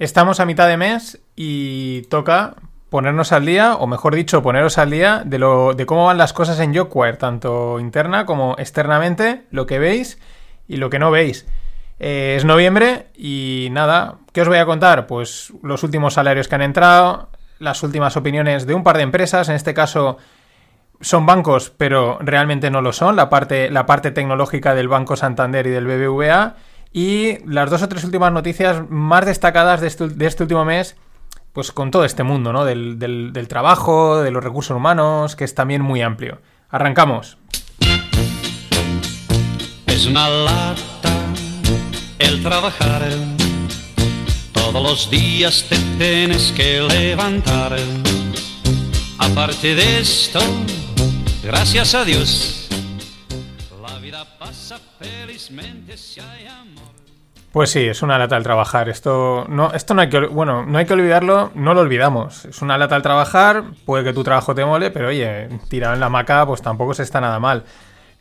Estamos a mitad de mes y toca ponernos al día, o mejor dicho, poneros al día de, lo, de cómo van las cosas en Jockware, tanto interna como externamente, lo que veis y lo que no veis. Eh, es noviembre y nada, ¿qué os voy a contar? Pues los últimos salarios que han entrado, las últimas opiniones de un par de empresas, en este caso son bancos, pero realmente no lo son, la parte, la parte tecnológica del Banco Santander y del BBVA, y las dos o tres últimas noticias más destacadas de este, de este último mes, pues con todo este mundo, ¿no? Del, del, del trabajo, de los recursos humanos, que es también muy amplio. Arrancamos. Es una lata el trabajar. Todos los días te tienes que levantar. Aparte de esto, gracias a Dios, Pues sí, es una lata al trabajar. Esto no, esto no hay que, bueno, no hay que olvidarlo, no lo olvidamos. Es una lata al trabajar, puede que tu trabajo te mole, pero oye, tirado en la maca, pues tampoco se está nada mal.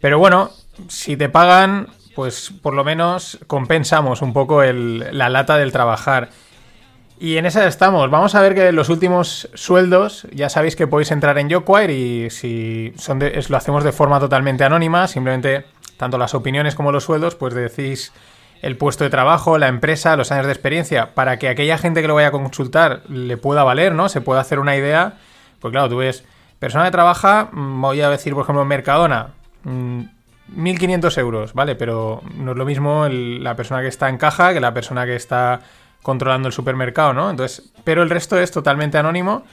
Pero bueno, si te pagan, pues por lo menos compensamos un poco el, la lata del trabajar. Y en esa estamos. Vamos a ver que los últimos sueldos, ya sabéis que podéis entrar en Jockwire y si son lo hacemos de forma totalmente anónima, simplemente tanto las opiniones como los sueldos, pues decís el puesto de trabajo, la empresa, los años de experiencia, para que aquella gente que lo vaya a consultar le pueda valer, ¿no? Se pueda hacer una idea. Pues claro, tú ves, persona que trabaja, mm, voy a decir, por ejemplo, Mercadona, mmm, 1.500 euros, ¿vale? Pero no es lo mismo la persona que está en caja que la persona que está controlando el supermercado, ¿no? Entonces, pero el resto es totalmente anónimo,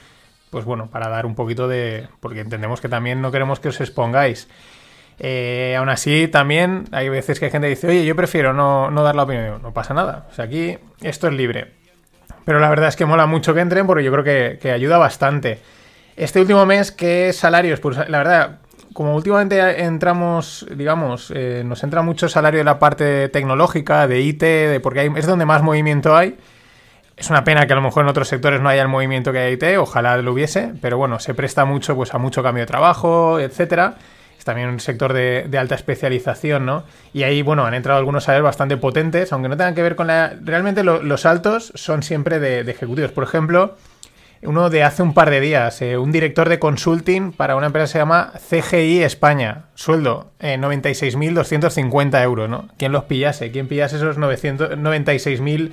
pues bueno, para dar un poquito de... porque entendemos que también no queremos que os expongáis. Eh, aún así, también hay veces que hay gente que dice, oye, yo prefiero no, no dar la opinión. No pasa nada. O sea, aquí esto es libre. Pero la verdad es que mola mucho que entren porque yo creo que, que ayuda bastante. Este último mes, ¿qué salarios? Pues la verdad, como últimamente entramos, digamos, eh, nos entra mucho salario de la parte tecnológica, de IT, porque es donde más movimiento hay. Es una pena que a lo mejor en otros sectores no haya el movimiento que hay IT, ojalá lo hubiese, pero bueno, se presta mucho pues, a mucho cambio de trabajo, etcétera también un sector de, alta especialización, ¿no? Y ahí, bueno, han entrado algunos salarios bastante potentes, aunque no tengan que ver con la... Realmente lo, los altos son siempre de, ejecutivos. Por ejemplo, uno de hace un par de días, eh, un director de consulting para una empresa que se llama CGI España. Sueldo, eh, 96.250 euros, ¿no? ¿Quién los pillase? ¿Quién pillase esos 96.000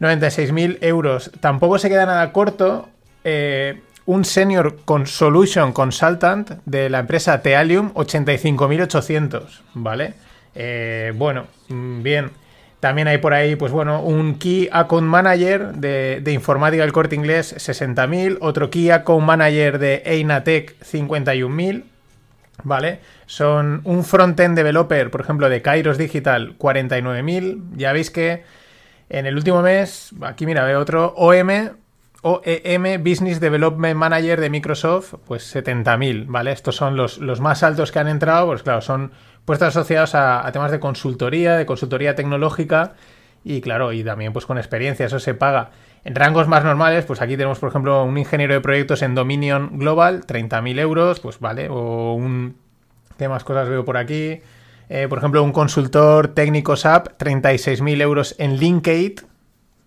96.000 euros? Tampoco se queda nada corto. Eh, un Senior Solution Consultant de la empresa Tealium, 85.800, ¿vale? Eh, bueno, bien. También hay por ahí, pues bueno, un Key Account Manager de, de informática del corte inglés, 60.000. Otro Key Account Manager de Einatec, 51.000. ¿Vale? Son un front-end developer, por ejemplo, de Kairos Digital, 49.000. Ya veis que en el último mes, aquí mira, veo otro OM, OEM Business Development Manager de Microsoft, pues 70.000, ¿vale? Estos son los, los, más altos que han entrado, pues claro, son puestos asociados a, temas de consultoría, de consultoría tecnológica y claro, y también pues con experiencia, eso se paga. En rangos más normales, pues aquí tenemos, por ejemplo, un ingeniero de proyectos en Dominion Global, 30.000 euros, pues vale, o un... ¿Qué más cosas veo por aquí? Eh, por ejemplo, un consultor técnico SAP, 36.000 euros en Linkade,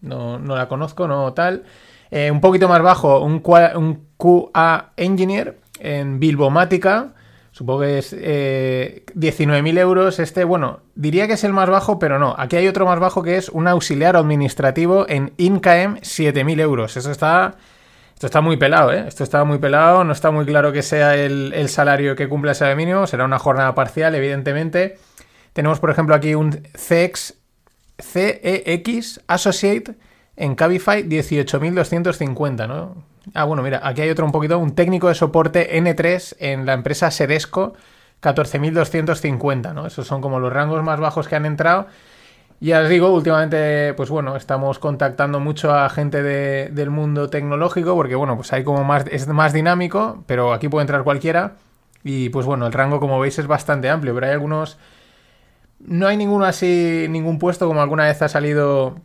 no, no la conozco, no tal... Eh, un poquito más bajo, un, QA, Engineer en Bilbomática. Supongo que es eh, 19.000 euros. Este, bueno, diría que es el más bajo, pero no. Aquí hay otro más bajo que es un auxiliar administrativo en INCAEM, 7.000 euros. Eso está. Esto está muy pelado, ¿eh? Esto está muy pelado. No está muy claro que sea el, el salario que cumpla ese mínimo. Será una jornada parcial, evidentemente. Tenemos, por ejemplo, aquí un CEX, CEX Associate en Cabify 18.250, ¿no? Ah, bueno, mira, aquí hay otro un poquito, un técnico de soporte N3 en la empresa Sedesco, 14.250, ¿no? Esos son como los rangos más bajos que han entrado. Ya os digo, últimamente, pues bueno, estamos contactando mucho a gente de, del mundo tecnológico, porque bueno, pues hay como más, es más dinámico, pero aquí puede entrar cualquiera. Y pues bueno, el rango, como veis, es bastante amplio, pero hay algunos. No hay ninguno así, ningún puesto como alguna vez ha salido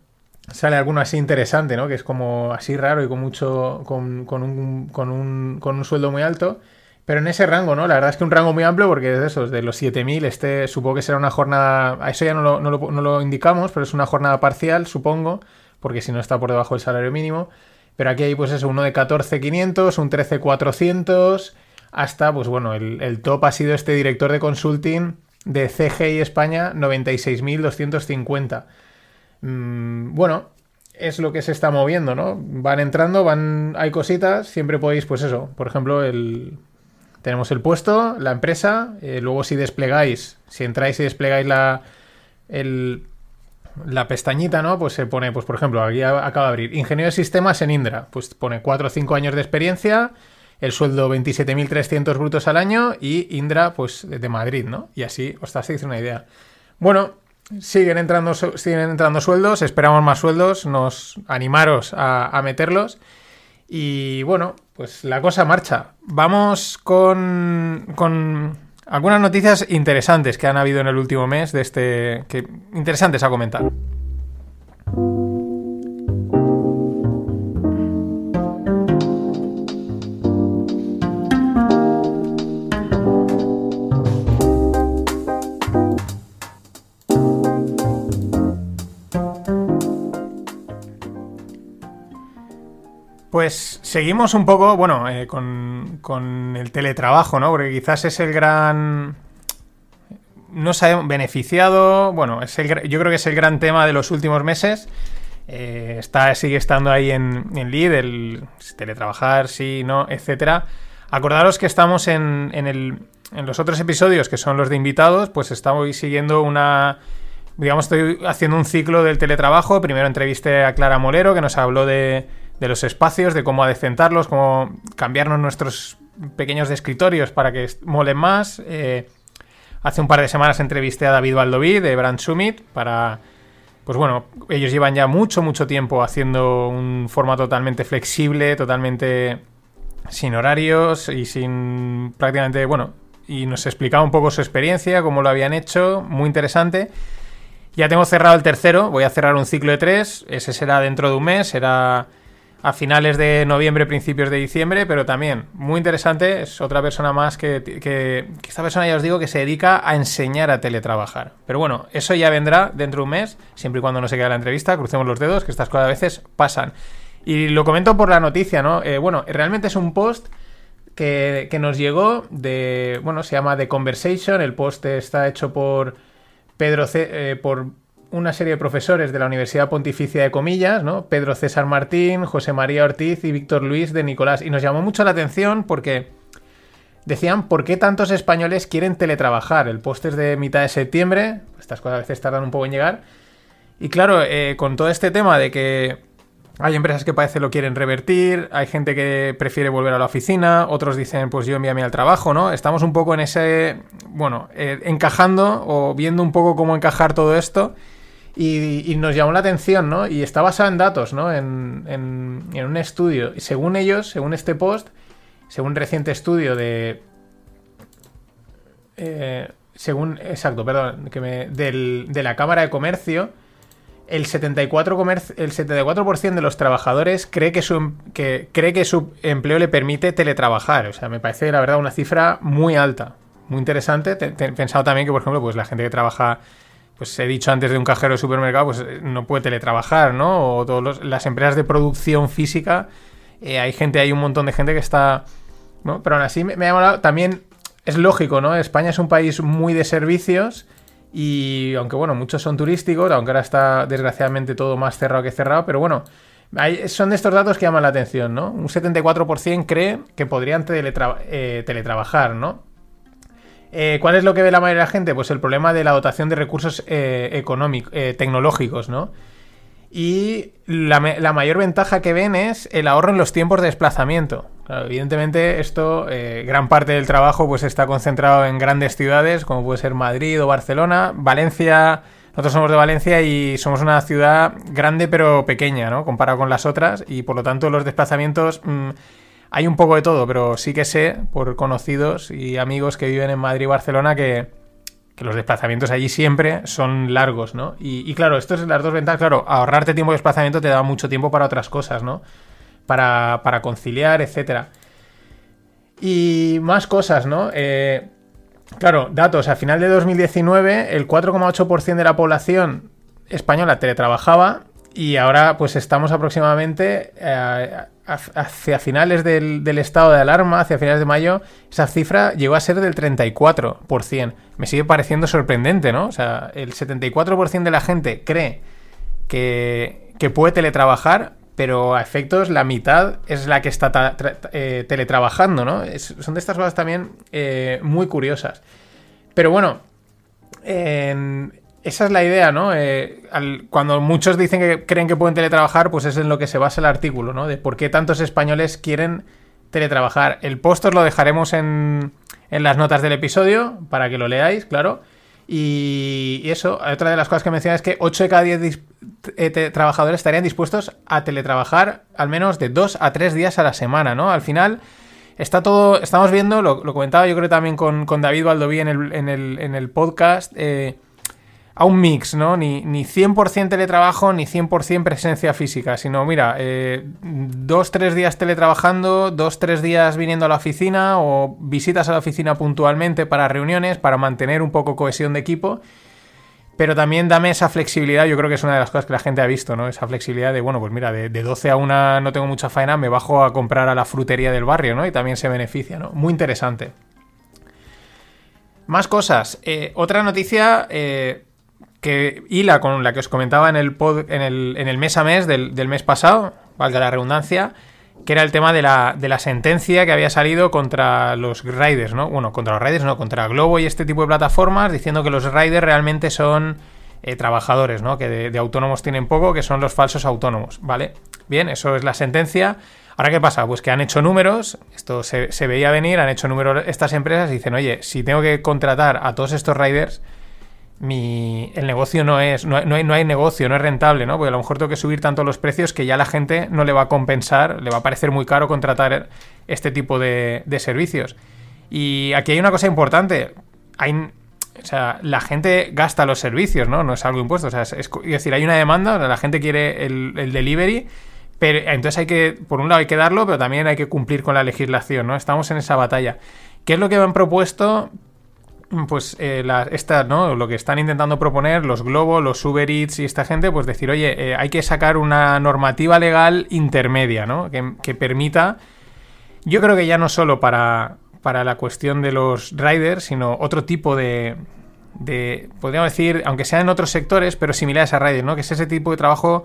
sale alguno así interesante, ¿no? Que es como así raro y con mucho. con, con, un, con, un, con un sueldo muy alto. Pero en ese rango, ¿no? La verdad es que un rango muy amplio porque es de esos, de los 7.000, este supongo que será una jornada, a eso ya no lo, no, lo, no lo, indicamos, pero es una jornada parcial, supongo, porque si no está por debajo del salario mínimo. Pero aquí hay pues eso, uno de 14.500, un 13.400, hasta pues bueno, el, el top ha sido este director de consulting de CGI España, 96.250. Mm, bueno, es lo que se está moviendo, ¿no? Van entrando, van, hay cositas, siempre podéis, pues eso, por ejemplo, el, tenemos el puesto, la empresa, eh, luego si desplegáis, si entráis y desplegáis la, el, la pestañita, ¿no? Pues se pone, pues por ejemplo, aquí acaba de abrir, ingeniero de sistemas en Indra, pues pone 4 o 5 años de experiencia, el sueldo 27.300 brutos al año y Indra, pues de Madrid, ¿no? Y así os hacéis una idea. Bueno, siguen entrando, siguen entrando sueldos, esperamos más sueldos, nos animaros a, meterlos. Y bueno, pues la cosa marcha. Vamos con, con algunas noticias interesantes que han habido en el último mes de este. Que, interesantes a comentar. Pues seguimos un poco, bueno, eh, con, el teletrabajo, ¿no? Porque quizás es el gran... No sabemos, beneficiado, bueno, es yo creo que es el gran tema de los últimos meses. Eh, está, sigue estando ahí en, en lead, el teletrabajar, sí, no, etcétera. Acordaros que estamos en, en, el, en los otros episodios, que son los de invitados, pues estamos siguiendo una, digamos, estoy haciendo un ciclo del teletrabajo. Primero entrevisté a Clara Molero, que nos habló de, de los espacios, de cómo adecentarlos, cómo cambiarnos nuestros pequeños escritorios para que molen más. Eh, hace un par de semanas entrevisté a David Valdoví de Brand Summit para... Pues bueno, ellos llevan ya mucho, mucho tiempo haciendo un formato totalmente flexible, totalmente sin horarios y sin prácticamente, bueno, y nos explicaba un poco su experiencia, cómo lo habían hecho, muy interesante. Ya tengo cerrado el tercero, voy a cerrar un ciclo de tres, ese será dentro de un mes, será a finales de noviembre, principios de diciembre, pero también muy interesante, es otra persona más que, que, esta persona ya os digo que se dedica a enseñar a teletrabajar. Pero bueno, eso ya vendrá dentro de un mes, siempre y cuando no se quede la entrevista, crucemos los dedos, que estas cosas a veces pasan. Y lo comento por la noticia, ¿no? Eh, bueno, realmente es un post que, que, nos llegó de, bueno, se llama The Conversation, el post está hecho por Pedro C, eh, por una serie de profesores de la Universidad Pontificia de Comillas, ¿no? Pedro César Martín, José María Ortiz y Víctor Luis de Nicolás. Y nos llamó mucho la atención porque decían por qué tantos españoles quieren teletrabajar. El post es de mitad de septiembre, estas cosas a veces tardan un poco en llegar. Y claro, eh, con todo este tema de que hay empresas que parece lo quieren revertir, hay gente que prefiere volver a la oficina, otros dicen, pues yo envíame al trabajo, ¿no? Estamos un poco en ese, bueno, eh, encajando o viendo un poco cómo encajar todo esto. Y, nos llamó la atención, ¿no? Y está basado en datos, ¿no? En, en, un estudio. Y según ellos, según este post, según un reciente estudio de... Eh, según, exacto, perdón, que del, de la Cámara de Comercio, el 74%, el 74 de los trabajadores cree que, su, em, que, cree que su empleo le permite teletrabajar. O sea, me parece, la verdad, una cifra muy alta, muy interesante. He pensado también que, por ejemplo, pues la gente que trabaja pues he dicho antes de un cajero de supermercado, pues eh, no puede teletrabajar, ¿no? O todas las empresas de producción física, eh, hay gente, hay un montón de gente que está, ¿no? Pero aún así me, ha llamado, también es lógico, ¿no? España es un país muy de servicios y aunque bueno, muchos son turísticos, aunque ahora está desgraciadamente todo más cerrado que cerrado, pero bueno, son de estos datos que llaman la atención, ¿no? Un 74% cree que podrían eh, teletrabajar, ¿no? Eh, ¿Cuál es lo que ve la mayoría de la gente? Pues el problema de la dotación de recursos eh, económicos, eh, tecnológicos, ¿no? Y la, mayor ventaja que ven es el ahorro en los tiempos de desplazamiento. evidentemente, esto, gran parte del trabajo, pues está concentrado en grandes ciudades, como puede ser Madrid o Barcelona. Valencia, nosotros somos de Valencia y somos una ciudad grande pero pequeña, ¿no? Comparado con las otras, y por lo tanto los desplazamientos. Mm, hay un poco de todo, pero sí que sé por conocidos y amigos que viven en Madrid y Barcelona que, los desplazamientos allí siempre son largos, ¿no? Y, claro, esto es las dos ventajas. Claro, ahorrarte tiempo de desplazamiento te da mucho tiempo para otras cosas, ¿no? Para, conciliar, etcétera. Y más cosas, ¿no? Eh, claro, datos. A final de 2019, el 4,8% de la población española teletrabajaba y ahora pues estamos aproximadamente eh, hacia finales del, estado de alarma, hacia finales de mayo, esa cifra llegó a ser del 34%. Me sigue pareciendo sorprendente, ¿no? O sea, el 74% de la gente cree que, que puede teletrabajar, pero a efectos la mitad es la que está eh, teletrabajando, ¿no? son de estas cosas también eh, muy curiosas. Pero bueno, en esa es la idea, ¿no? Eh, cuando muchos dicen que creen que pueden teletrabajar, pues es en lo que se basa el artículo, ¿no? De por qué tantos españoles quieren teletrabajar. El post os lo dejaremos en, en las notas del episodio para que lo leáis, claro. Y, eso, otra de las cosas que menciona es que 8 de cada 10 eh, trabajadores estarían dispuestos a teletrabajar al menos de 2 a 3 días a la semana, ¿no? Al final está todo, estamos viendo, lo, comentaba yo creo también con, con David Valdoví en el, en el, en el podcast, eh, a un mix, ¿no? Ni, ni 100% teletrabajo ni 100% presencia física, sino, mira, eh, dos, tres días teletrabajando, dos, tres días viniendo a la oficina o visitas a la oficina puntualmente para reuniones, para mantener un poco cohesión de equipo. Pero también dame esa flexibilidad, yo creo que es una de las cosas que la gente ha visto, ¿no? Esa flexibilidad de, bueno, pues mira, de, de 12 a 1 no tengo mucha faena, me bajo a comprar a la frutería del barrio, ¿no? Y también se beneficia, ¿no? Muy interesante. Más cosas. Eh, otra noticia eh, que hila con la que os comentaba en el, en el, mes a mes del, mes pasado, valga la redundancia, que era el tema de la, de la, sentencia que había salido contra los riders, ¿no? Bueno, contra los riders, no, contra Globo y este tipo de plataformas, diciendo que los riders realmente son eh, trabajadores, ¿no? Que de, autónomos tienen poco, que son los falsos autónomos, ¿vale? Bien, eso es la sentencia. Ahora, ¿qué pasa? Pues que han hecho números, esto se, se veía venir, han hecho números estas empresas y dicen, oye, si tengo que contratar a todos estos riders mi, el negocio no es, no, hay, no hay negocio, no es rentable, ¿no? Porque a lo mejor tengo que subir tanto los precios que ya la gente no le va a compensar, le va a parecer muy caro contratar este tipo de, servicios. Y aquí hay una cosa importante. Hay, o sea, la gente gasta los servicios, ¿no? No es algo impuesto. O sea, es, decir, hay una demanda, la gente quiere el, el, delivery, pero entonces hay que, por un lado hay que darlo, pero también hay que cumplir con la legislación, ¿no? Estamos en esa batalla. ¿Qué es lo que me han propuesto? Pues eh, esta, ¿no? lo que están intentando proponer los Globo, los Uber Eats y esta gente, pues decir, oye, eh, hay que sacar una normativa legal intermedia, ¿no? Que, permita, yo creo que ya no solo para, para la cuestión de los riders, sino otro tipo de, de, podríamos decir, aunque sea en otros sectores, pero similares a riders, ¿no? Que es ese tipo de trabajo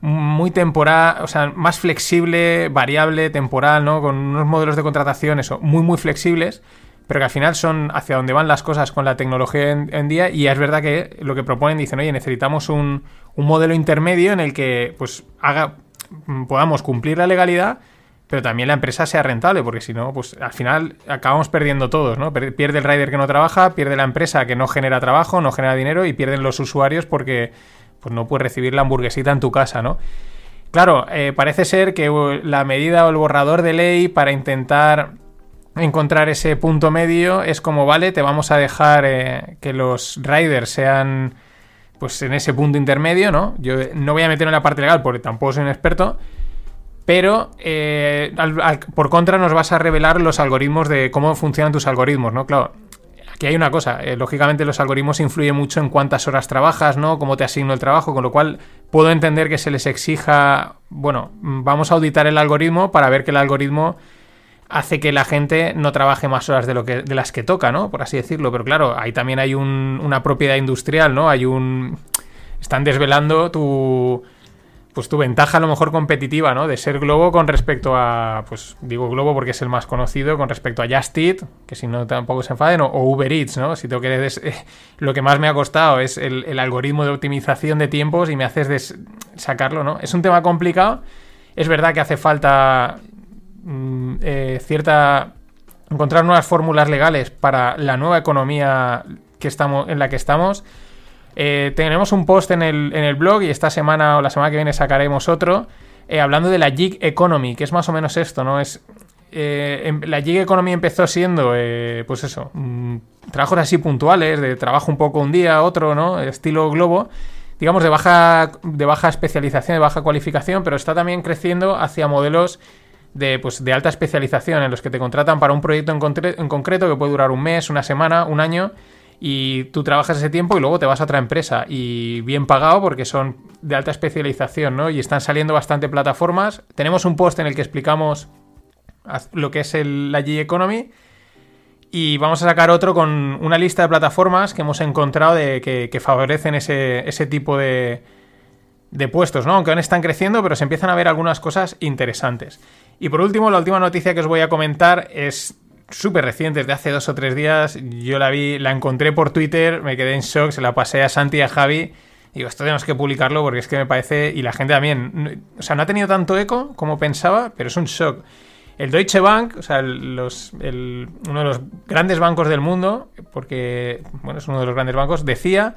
muy temporal, o sea, más flexible, variable, temporal, ¿no? Con unos modelos de contratación, eso, muy, muy flexibles pero que al final son hacia donde van las cosas con la tecnología en, día y es verdad que lo que proponen dicen, oye, necesitamos un, un modelo intermedio en el que pues haga podamos cumplir la legalidad, pero también la empresa sea rentable, porque si no, pues al final acabamos perdiendo todos, ¿no? Pierde el rider que no trabaja, pierde la empresa que no genera trabajo, no genera dinero y pierden los usuarios porque pues no puedes recibir la hamburguesita en tu casa, ¿no? Claro, eh, parece ser que la medida o el borrador de ley para intentar encontrar ese punto medio es como, vale, te vamos a dejar eh, que los riders sean pues en ese punto intermedio, ¿no? Yo no voy a meter en la parte legal porque tampoco soy un experto, pero eh, por contra nos vas a revelar los algoritmos de cómo funcionan tus algoritmos, ¿no? Claro, aquí hay una cosa, eh, lógicamente los algoritmos influyen mucho en cuántas horas trabajas, ¿no? Cómo te asigno el trabajo, con lo cual puedo entender que se les exija, bueno, vamos a auditar el algoritmo para ver que el algoritmo hace que la gente no trabaje más horas de, lo que, de las que toca, ¿no? Por así decirlo. Pero claro, ahí también hay una propiedad industrial, ¿no? Hay un... Están desvelando tu... Pues tu ventaja a lo mejor competitiva, ¿no? De ser Globo con respecto a... Pues digo Globo porque es el más conocido, con respecto a Just que si no tampoco se enfaden, o, Uber Eats, ¿no? Si tengo que... lo que más me ha costado es el, algoritmo de optimización de tiempos y me haces sacarlo, ¿no? Es un tema complicado. Es verdad que hace falta eh, cierta encontrar nuevas fórmulas legales para la nueva economía que estamos, en la que estamos. Eh, tenemos un post en el, en el, blog y esta semana o la semana que viene sacaremos otro eh, hablando de la gig economy, que es más o menos esto, ¿no? Es em, la gig economy empezó siendo, pues eso, mm, trabajos así puntuales, de trabajo un poco un día, otro, ¿no? Estilo globo, digamos de baja, de baja especialización, de baja cualificación, pero está también creciendo hacia modelos de, pues, de alta especialización en los que te contratan para un proyecto en, concreto que puede durar un mes, una semana, un año y tú trabajas ese tiempo y luego te vas a otra empresa y bien pagado porque son de alta especialización, ¿no? Y están saliendo bastante plataformas. Tenemos un post en el que explicamos lo que es el, la G Economy y vamos a sacar otro con una lista de plataformas que hemos encontrado de, que, favorecen ese, ese tipo de, de puestos, ¿no? Aunque aún están creciendo, pero se empiezan a ver algunas cosas interesantes. Y por último, la última noticia que os voy a comentar es súper reciente, de hace dos o tres días. Yo la vi, la encontré por Twitter, me quedé en shock, se la pasé a Santi y a Javi. Y digo, esto tenemos que publicarlo porque es que me parece. Y la gente también. O sea, no ha tenido tanto eco como pensaba, pero es un shock. El Deutsche Bank, o sea, los, uno de los grandes bancos del mundo, porque, bueno, es uno de los grandes bancos, decía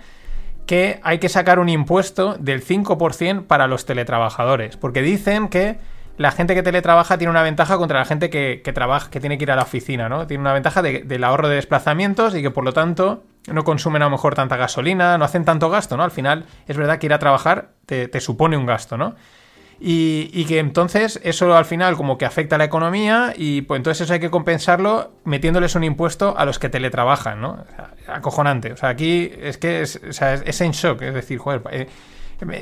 que hay que sacar un impuesto del 5% para los teletrabajadores, porque dicen que la gente que teletrabaja tiene una ventaja contra la gente que, trabaja, que tiene que ir a la oficina, ¿no? Tiene una ventaja del ahorro de desplazamientos y que por lo tanto no consumen a lo mejor tanta gasolina, no hacen tanto gasto, ¿no? Al final es verdad que ir a trabajar te, te supone un gasto, ¿no? Y, que entonces eso al final como que afecta a la economía y pues entonces eso hay que compensarlo metiéndoles un impuesto a los que teletrabajan, ¿no? acojonante. O sea, aquí es que es, es, en shock, es decir, joder, eh,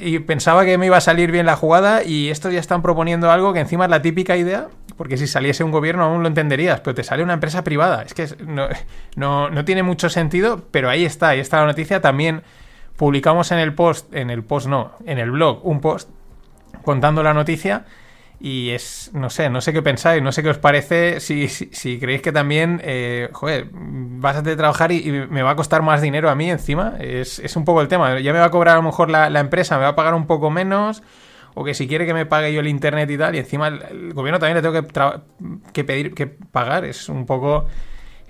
y pensaba que me iba a salir bien la jugada y estos ya están proponiendo algo que encima es la típica idea, porque si saliese un gobierno aún lo entenderías, pero te sale una empresa privada. Es que no, no, no tiene mucho sentido, pero ahí está, ahí está la noticia. También publicamos en el post, en el post no, en el blog, un post contando la noticia. Y es, no sé, no sé qué pensáis, no sé qué os parece, si, si, creéis que también, eh, joder, vas a trabajar y, me va a costar más dinero a mí encima, es, es, un poco el tema, ya me va a cobrar a lo mejor la, la, empresa, me va a pagar un poco menos, o que si quiere que me pague yo el internet y tal, y encima el, gobierno también le tengo que, que pedir, que pagar, es un poco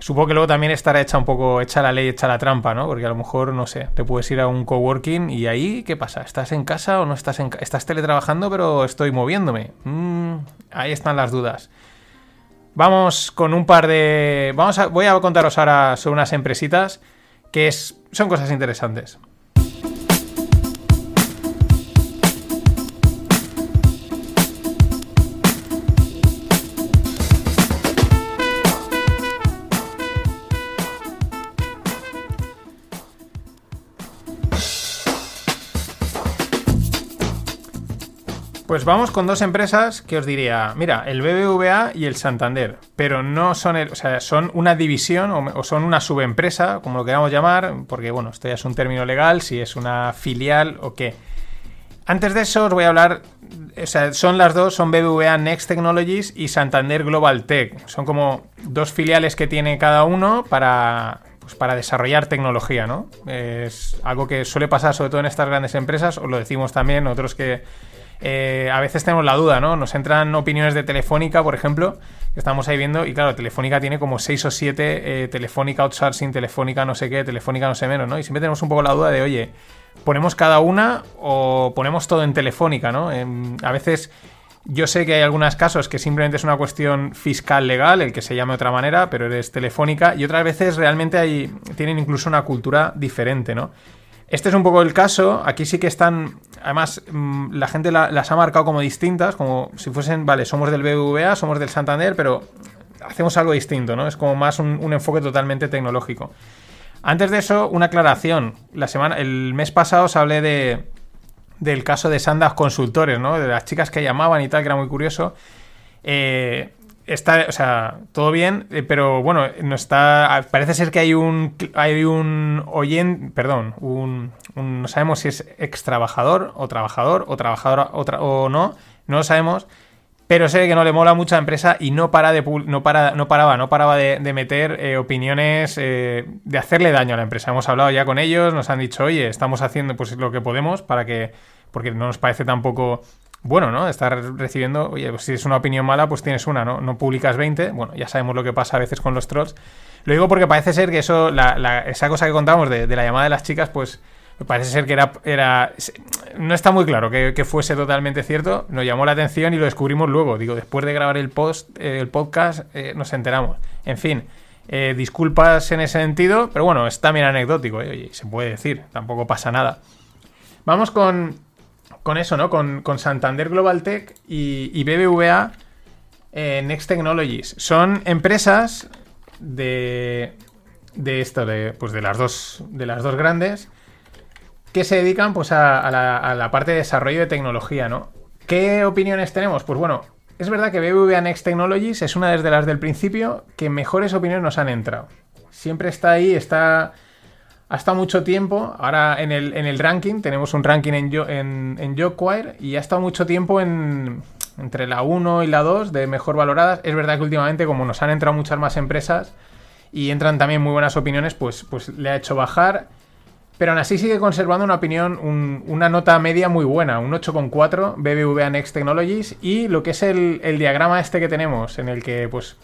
Supongo que luego también estará hecha un poco, hecha la ley, hecha la trampa, ¿no? Porque a lo mejor, no sé, te puedes ir a un coworking y ahí, ¿qué pasa? ¿Estás en casa o no estás en casa? Estás teletrabajando, pero estoy moviéndome. Mm, ahí están las dudas. Vamos con un par de... Vamos a... Voy a contaros ahora sobre unas empresitas que es... son cosas interesantes. Pues vamos con dos empresas que os diría, mira, el BBVA y el Santander, pero no son, o sea, son una división o, son una subempresa, como lo queramos llamar, porque bueno, esto ya es un término legal, si es una filial o qué. Antes de eso os voy a hablar, o sea, son las dos, son BBVA Next Technologies y Santander Global Tech. Son como dos filiales que tiene cada uno para, pues para desarrollar tecnología, ¿no? Es algo que suele pasar sobre todo en estas grandes empresas, os lo decimos también, otros que eh, a veces tenemos la duda, ¿no? Nos entran opiniones de Telefónica, por ejemplo, que estamos ahí viendo, y claro, Telefónica tiene como 6 o 7, eh, Telefónica outsourcing, Telefónica no sé qué, Telefónica no sé menos, ¿no? Y siempre tenemos un poco la duda de, oye, ¿ponemos cada una o ponemos todo en Telefónica, ¿no? a veces... Yo sé que hay algunos casos que simplemente es una cuestión fiscal legal, el que se llame de otra manera, pero eres telefónica, y otras veces realmente hay, tienen incluso una cultura diferente, ¿no? Este es un poco el caso. Aquí sí que están. Además, mm, la gente las ha marcado como distintas, como si fuesen, vale, somos del BBVA, somos del Santander, pero hacemos algo distinto, ¿no? Es como más un, enfoque totalmente tecnológico. Antes de eso, una aclaración. La semana, el mes pasado os hablé de, del caso de Sandas Consultores, ¿no? De las chicas que llamaban y tal, que era muy curioso. Eh, está, o sea, todo bien, eh, pero bueno, no está. Parece ser que hay un hay un oyente, perdón, un, no sabemos si es ex trabajador o trabajador o trabajadora o, o no, no lo sabemos. Pero sé que no le mola mucho a la empresa y no para de no para, no paraba, no paraba de, meter eh, opiniones eh, de hacerle daño a la empresa. Hemos hablado ya con ellos, nos han dicho, oye, estamos haciendo pues lo que podemos para que, porque no nos parece tampoco bueno, ¿no? Estar recibiendo, oye, pues si es una opinión mala, pues tienes una, ¿no? No publicas 20, bueno, ya sabemos lo que pasa a veces con los trolls. Lo digo porque parece ser que eso, esa cosa que contamos de, la llamada de las chicas, pues parece ser que era, era no está muy claro que, fuese totalmente cierto, nos llamó la atención y lo descubrimos luego, digo, después de grabar el post, eh, el podcast, eh, nos enteramos. En fin, eh, disculpas en ese sentido, pero bueno, es también anecdótico, oye, se puede decir, tampoco pasa nada. Vamos con con eso, ¿no? Con, Santander Global Tech y, BBVA eh, Next Technologies. Son empresas de. de esto, de, pues de las dos, de las dos grandes, que se dedican pues a, la, parte de desarrollo de tecnología, ¿no? ¿Qué opiniones tenemos? Pues bueno, es verdad que BBVA Next Technologies es una de las del principio que mejores opiniones nos han entrado. Siempre está ahí, está hasta mucho tiempo. Ahora en el, en el ranking, tenemos un ranking en, en, en y ha estado mucho tiempo en, entre la 1 y la 2 de mejor valoradas. Es verdad que últimamente, como nos han entrado muchas más empresas y entran también muy buenas opiniones, pues, pues le ha hecho bajar. Pero aún así sigue conservando una opinión, una nota media muy buena, un 8,4 BBVA Next Technologies y lo que es el, el, diagrama este que tenemos, en el que pues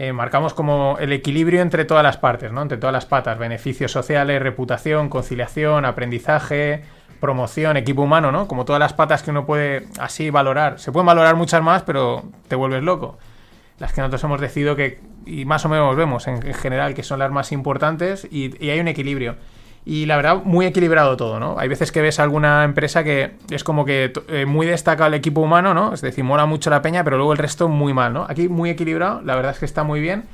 eh, marcamos como el equilibrio entre todas las partes, ¿no? Entre todas las patas, beneficios sociales, reputación, conciliación, aprendizaje, promoción, equipo humano, ¿no? Como todas las patas que uno puede así valorar. Se pueden valorar muchas más, pero te vuelves loco. Las que nosotros hemos decidido que, y más o menos vemos en, general, que son las más importantes y, hay un equilibrio. Y la verdad, muy equilibrado todo, ¿no? Hay veces que ves alguna empresa que es como que eh, muy destacado el equipo humano, ¿no? Es decir, mola mucho la peña, pero luego el resto muy mal, ¿no? Aquí muy equilibrado, la verdad es que está muy bien.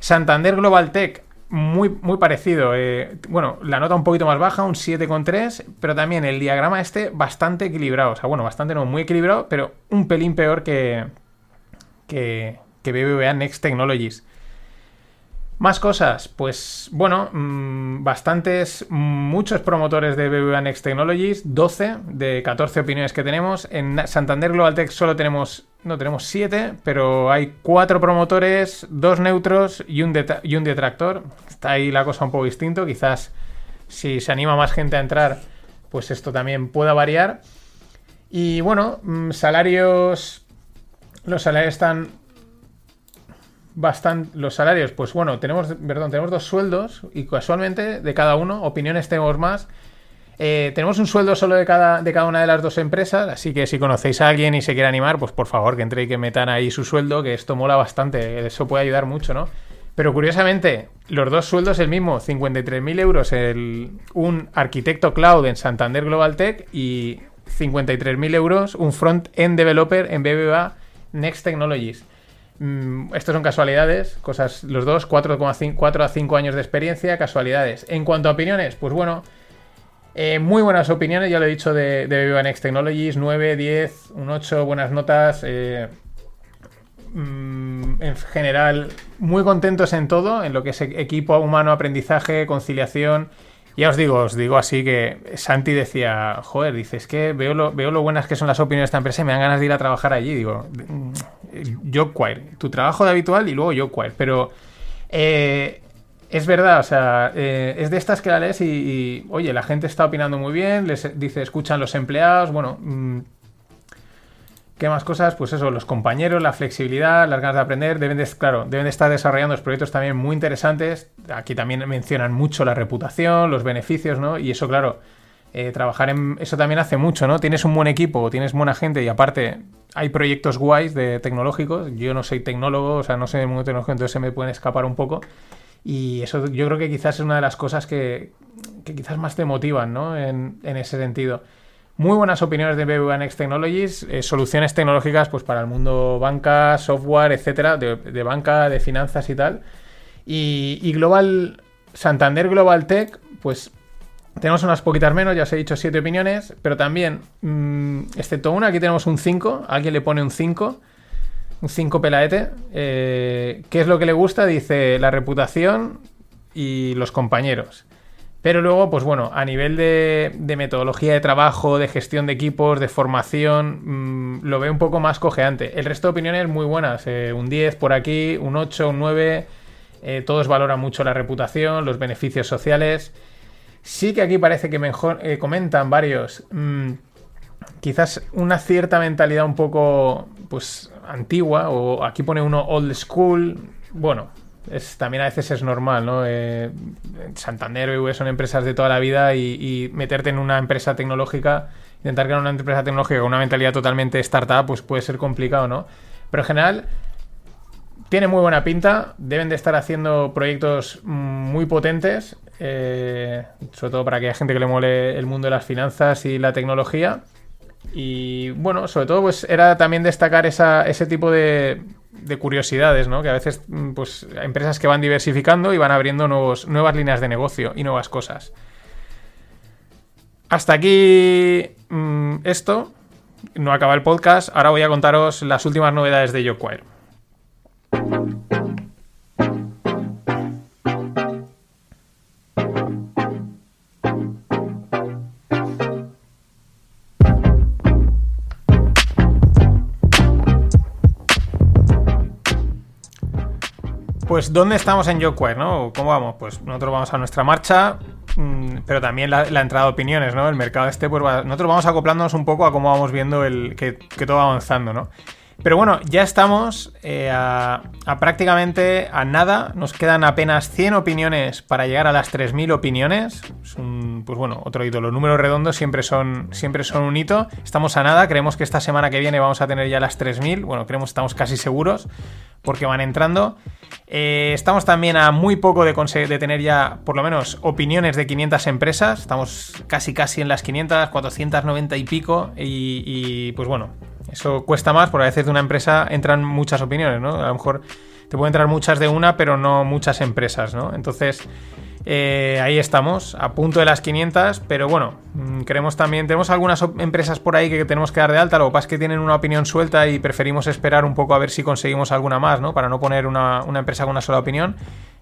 Santander Global Tech muy, muy parecido. Eh, bueno, la nota un poquito más baja, un 7,3, pero también el diagrama este bastante equilibrado. O sea, bueno, bastante no, muy equilibrado, pero un pelín peor que, que, que BBVA Next Technologies. Más cosas, pues bueno, mm, bastantes, muchos promotores de BBVA Next Technologies, 12 de 14 opiniones que tenemos. En Santander Global Tech solo tenemos, no tenemos 7, pero hay 4 promotores, 2 neutros y un, y un detractor. Está ahí la cosa un poco distinto, quizás si se anima más gente a entrar, pues esto también pueda variar. Y bueno, mm, salarios, los salarios están bastante los salarios, pues bueno, tenemos, perdón, tenemos dos sueldos y casualmente de cada uno, opiniones tenemos más. Eh, tenemos un sueldo solo de cada, de cada una de las dos empresas, así que si conocéis a alguien y se quiere animar, pues por favor que entre y que metan ahí su sueldo, que esto mola bastante, eso puede ayudar mucho, ¿no? Pero curiosamente, los dos sueldos el mismo, 53.000 euros el, un arquitecto cloud en Santander Global Tech y 53.000 euros un front-end developer en BBVA Next Technologies. Mm, estos son casualidades, cosas, los dos, 4, a 5 años de experiencia, casualidades. En cuanto a opiniones, pues bueno, eh, muy buenas opiniones, ya lo he dicho, de, de Viva Next Technologies, 9, 10, un 8, buenas notas. Eh, mm, en general, muy contentos en todo, en lo que es equipo humano, aprendizaje, conciliación. Ya os digo, os digo así que Santi decía, joder, dices que veo lo, veo lo buenas que son las opiniones de esta empresa y me dan ganas de ir a trabajar allí. Digo, Jobquire, tu trabajo de habitual y luego Jobquire. Pero eh, es verdad, o sea, eh, es de estas que la lees y, oye, la gente está opinando muy bien, les dice, escuchan los empleados, bueno, mm, ¿qué más cosas? Pues eso, los compañeros, la flexibilidad, las ganas de aprender, deben de, claro, deben de estar desarrollando los proyectos también muy interesantes. Aquí también mencionan mucho la reputación, los beneficios, ¿no? Y eso, claro, eh, trabajar en eso también hace mucho, ¿no? Tienes un buen equipo, tienes buena gente y aparte hay proyectos guays de tecnológicos. Yo no soy tecnólogo, o sea, no sé de mundo tecnológico, entonces se me pueden escapar un poco. Y eso yo creo que quizás es una de las cosas que, quizás más te motivan, ¿no? En, ese sentido. Muy buenas opiniones de BBVA Next Technologies, eh, soluciones tecnológicas pues para el mundo banca, software, etcétera, de, banca, de finanzas y tal. Y, y Global, Santander Global Tech, pues tenemos unas poquitas menos, ya os he dicho siete opiniones, pero también, mm, excepto una, aquí tenemos un 5, alguien le pone un 5, un 5 pelaete. Eh, ¿Qué es lo que le gusta? Dice la reputación y los compañeros. Pero luego, pues bueno, a nivel de, metodología de trabajo, de gestión de equipos, de formación, mm, lo ve un poco más cojeante. El resto de opiniones muy buenas, eh, un 10 por aquí, un 8, un 9, eh, todos valoran mucho la reputación, los beneficios sociales. Sí que aquí parece que mejor eh, comentan varios. Mm, quizás una cierta mentalidad un poco pues antigua. O aquí pone uno old school. Bueno, también a veces es normal, ¿no? Eh, Santander o son empresas de toda la vida y, meterte en una empresa tecnológica, intentar crear una empresa tecnológica con una mentalidad totalmente startup, pues puede ser complicado, ¿no? Pero en general tiene muy buena pinta, deben de estar haciendo proyectos muy potentes, eh, sobre todo para aquella gente que le mole el mundo de las finanzas y la tecnología. Y bueno, sobre todo pues era también destacar ese tipo de, de curiosidades, ¿no? Que a veces, mm, pues, empresas que van diversificando y van abriendo nuevos, nuevas líneas de negocio y nuevas cosas. Hasta aquí mm, esto. No acaba el podcast. Ahora voy a contaros las últimas novedades de YoQuire. Pues, ¿dónde estamos en YoQuire, no? ¿Cómo vamos? Pues nosotros vamos a nuestra marcha, mm, pero también la, entrada de opiniones, ¿no? El mercado este, pues nosotros vamos acoplándonos un poco a cómo vamos viendo el, que, todo va avanzando, ¿no? Pero bueno, ya estamos eh, a, prácticamente a nada. Nos quedan apenas 100 opiniones para llegar a las 3.000 opiniones. Es un, pues bueno, otro hito. Los números redondos siempre son, siempre son un hito. Estamos a nada. Creemos que esta semana que viene vamos a tener ya las 3.000. Bueno, creemos, estamos casi seguros porque van entrando. Eh, estamos también a muy poco de, de, tener ya, por lo menos, opiniones de 500 empresas. Estamos casi casi en las 500, 490 y pico. Y, pues bueno, eso cuesta más porque a veces de una empresa entran muchas opiniones, ¿no? A lo mejor te pueden entrar muchas de una, pero no muchas empresas, ¿no? Entonces... Eh, ahí estamos, a punto de las 500, pero bueno, mm, queremos también, tenemos algunas empresas por ahí que tenemos que dar de alta, lo que pasa es que tienen una opinión suelta y preferimos esperar un poco a ver si conseguimos alguna más, ¿no? Para no poner una, una empresa con una sola opinión.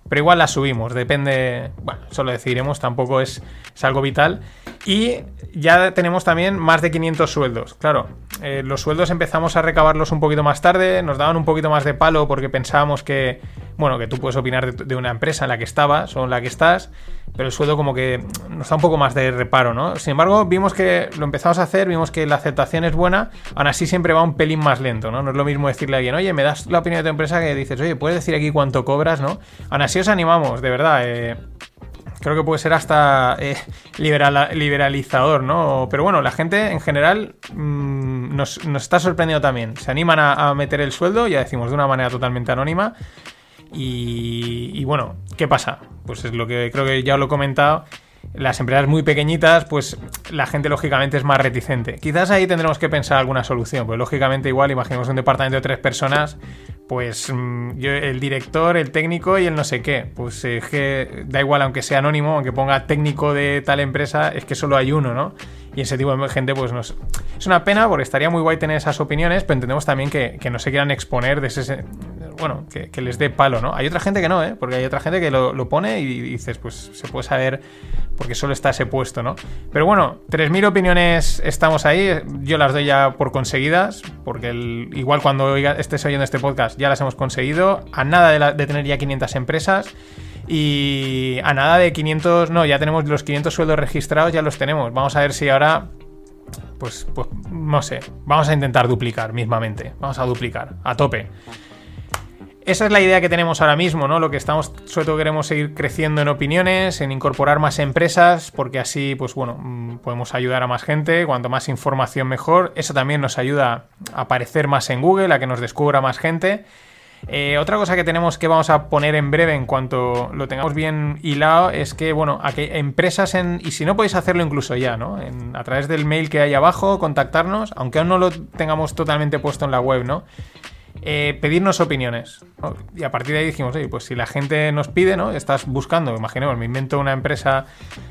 Pero igual la subimos, depende, bueno, solo decidiremos, tampoco es, es algo vital. Y ya tenemos también más de 500 sueldos. Claro, eh, los sueldos empezamos a recabarlos un poquito más tarde, nos daban un poquito más de palo porque pensábamos que, bueno, que tú puedes opinar de, una empresa en la que estabas o en la que estás, pero el sueldo como que nos da un poco más de reparo, ¿no? Sin embargo, vimos que lo empezamos a hacer, vimos que la aceptación es buena, aún así siempre va un pelín más lento, ¿no? No es lo mismo decirle a alguien, oye, me das la opinión de tu empresa que dices, oye, puedes decir aquí cuánto cobras, ¿no? Aún así os animamos, de verdad. Eh, creo que puede ser hasta eh, liberalizador, ¿no? Pero bueno, la gente en general mm, nos, está sorprendiendo también. Se animan a, meter el sueldo, ya decimos, de una manera totalmente anónima. Y, y, bueno, ¿qué pasa? Pues es lo que creo que ya os lo he comentado. Las empresas muy pequeñitas, pues la gente lógicamente es más reticente. Quizás ahí tendremos que pensar alguna solución, pues lógicamente igual, imaginemos un departamento de tres personas, pues mm, yo, el director, el técnico y el no sé qué. Pues es que da igual, aunque sea anónimo, aunque ponga técnico de tal empresa, es que solo hay uno, ¿no? Y ese tipo de gente, pues nos... Es una pena porque estaría muy guay tener esas opiniones, pero entendemos también que, no se quieran exponer de ese... Bueno, que, les dé palo, ¿no? Hay otra gente que no, ¿eh? Porque hay otra gente que lo, pone y dices, pues se puede saber porque solo está ese puesto, ¿no? Pero bueno, 3.000 opiniones estamos ahí, yo las doy ya por conseguidas, porque igual cuando estés oyendo este podcast ya las hemos conseguido, a nada de, tener ya 500 empresas. Y a nada de 500, no, ya tenemos los 500 sueldos registrados, ya los tenemos. Vamos a ver si ahora, pues, pues no sé, vamos a intentar duplicar mismamente. Vamos a duplicar, a tope esa es la idea que tenemos ahora mismo, ¿no? Lo que estamos, sobre todo queremos seguir creciendo en opiniones, en incorporar más empresas, porque así, pues bueno, mm, podemos ayudar a más gente, cuanto más información mejor. Eso también nos ayuda a aparecer más en Google, a que nos descubra más gente. Eh, otra cosa que tenemos que vamos a poner en breve en cuanto lo tengamos bien hilado es que, bueno, a que empresas en. Y si no podéis hacerlo incluso ya, ¿no? a través del mail que hay abajo, contactarnos, aunque aún no lo tengamos totalmente puesto en la web, ¿no? Eh, pedirnos opiniones. Y a partir de ahí dijimos, oye, pues si la gente nos pide, ¿no? Estás buscando, imaginemos, me invento una empresa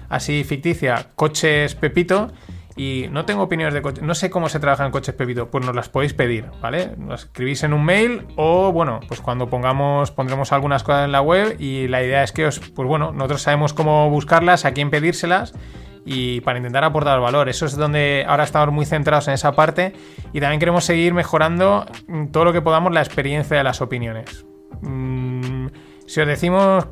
así ficticia, coches Pepito, y no tengo opiniones de coches, no sé cómo se trabajan coches Pepito, pues nos las podéis pedir, ¿vale? Nos escribís en un mail o, bueno, pues cuando pongamos, pondremos algunas cosas en la web y la idea es que os, pues bueno, nosotros sabemos cómo buscarlas, a quién pedírselas y para intentar aportar valor. Eso es donde ahora estamos muy centrados en esa parte y también queremos seguir mejorando todo lo que podamos la experiencia de las opiniones. Mm, si os decimos,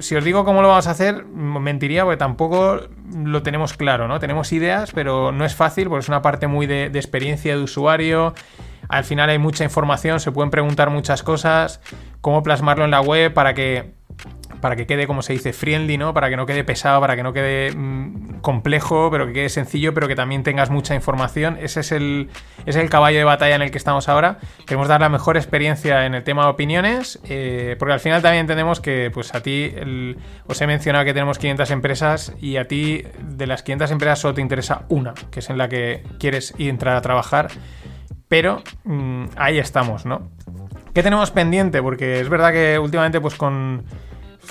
si os digo cómo lo vamos a hacer, mentiría porque tampoco lo tenemos claro, ¿no? Tenemos ideas, pero no es fácil porque es una parte muy de, de experiencia de usuario. Al final hay mucha información, se pueden preguntar muchas cosas, cómo plasmarlo en la web para que para que quede, como se dice, friendly, ¿no? Para que no quede pesado, para que no quede mm, complejo, pero que quede sencillo, pero que también tengas mucha información. Ese es el, es el caballo de batalla en el que estamos ahora. Queremos dar la mejor experiencia en el tema de opiniones, eh, porque al final también entendemos que, pues a ti, os he mencionado que tenemos 500 empresas y a ti, de las 500 empresas, solo te interesa una, que es en la que quieres entrar a trabajar. Pero mm, ahí estamos, ¿no? ¿Qué tenemos pendiente? Porque es verdad que últimamente pues con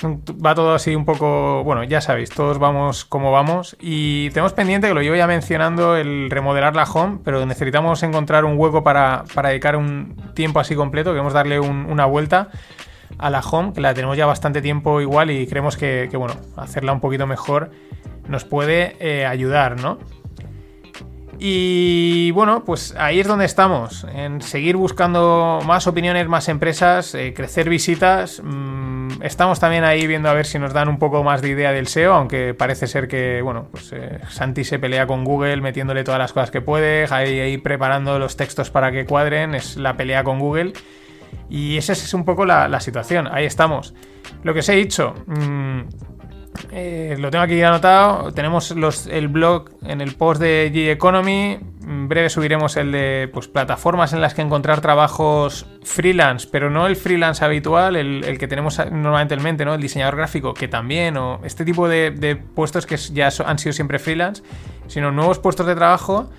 va todo así un poco, bueno, ya sabéis, todos vamos como vamos y tenemos pendiente, que lo llevo ya mencionando, el remodelar la home, pero necesitamos encontrar un hueco para, dedicar un tiempo así completo, queremos darle una vuelta a la home, que la tenemos ya bastante tiempo igual y creemos que, bueno, hacerla un poquito mejor nos puede eh, ayudar, ¿no? Y bueno, pues ahí es donde estamos, en seguir buscando más opiniones, más empresas, eh, crecer visitas. Mm, estamos también ahí viendo a ver si nos dan un poco más de idea del SEO, aunque parece ser que, bueno, pues eh, Santi se pelea con Google metiéndole todas las cosas que puede, ahí, ahí, preparando los textos para que cuadren, es la pelea con Google. Y esa es un poco la, situación, ahí estamos. Lo que os he dicho, mm, eh, lo tengo aquí anotado. Tenemos el blog en el post de G Economy. En breve subiremos el de pues, plataformas en las que encontrar trabajos freelance, pero no el freelance habitual, el, que tenemos normalmente en mente, ¿no? El diseñador gráfico, que también, o este tipo de, puestos que ya han sido siempre freelance, sino nuevos puestos de trabajo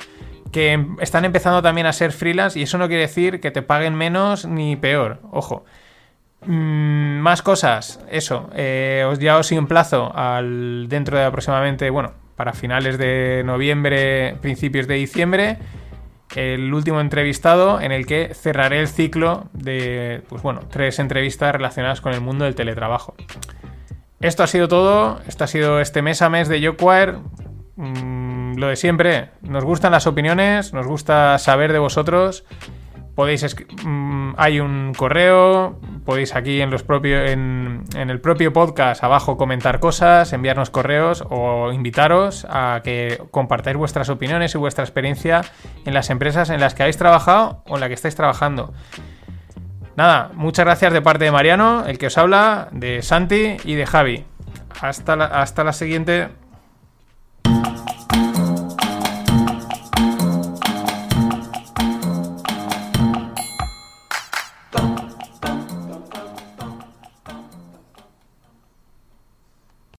que em, están empezando también a ser freelance y eso no quiere decir que te paguen menos ni peor. Ojo. Mm, más cosas, eso. Eh, os ya os emplazo al dentro de aproximadamente, bueno, para finales de noviembre, principios de diciembre, el último entrevistado en el que cerraré el ciclo de, pues bueno, tres entrevistas relacionadas con el mundo del teletrabajo. Esto ha sido todo. Esto ha sido este mes a mes de Yoquire. Mm, lo de siempre. Nos gustan las opiniones, nos gusta saber de vosotros podéis mm, hay un correo, podéis aquí en los propios en, el propio podcast abajo comentar cosas, enviarnos correos o invitaros a que compartáis vuestras opiniones y vuestra experiencia en las empresas en las que habéis trabajado o en las que estáis trabajando. Nada, muchas gracias de parte de Mariano, el que os habla, de Santi y de Javi. Hasta hasta la siguiente.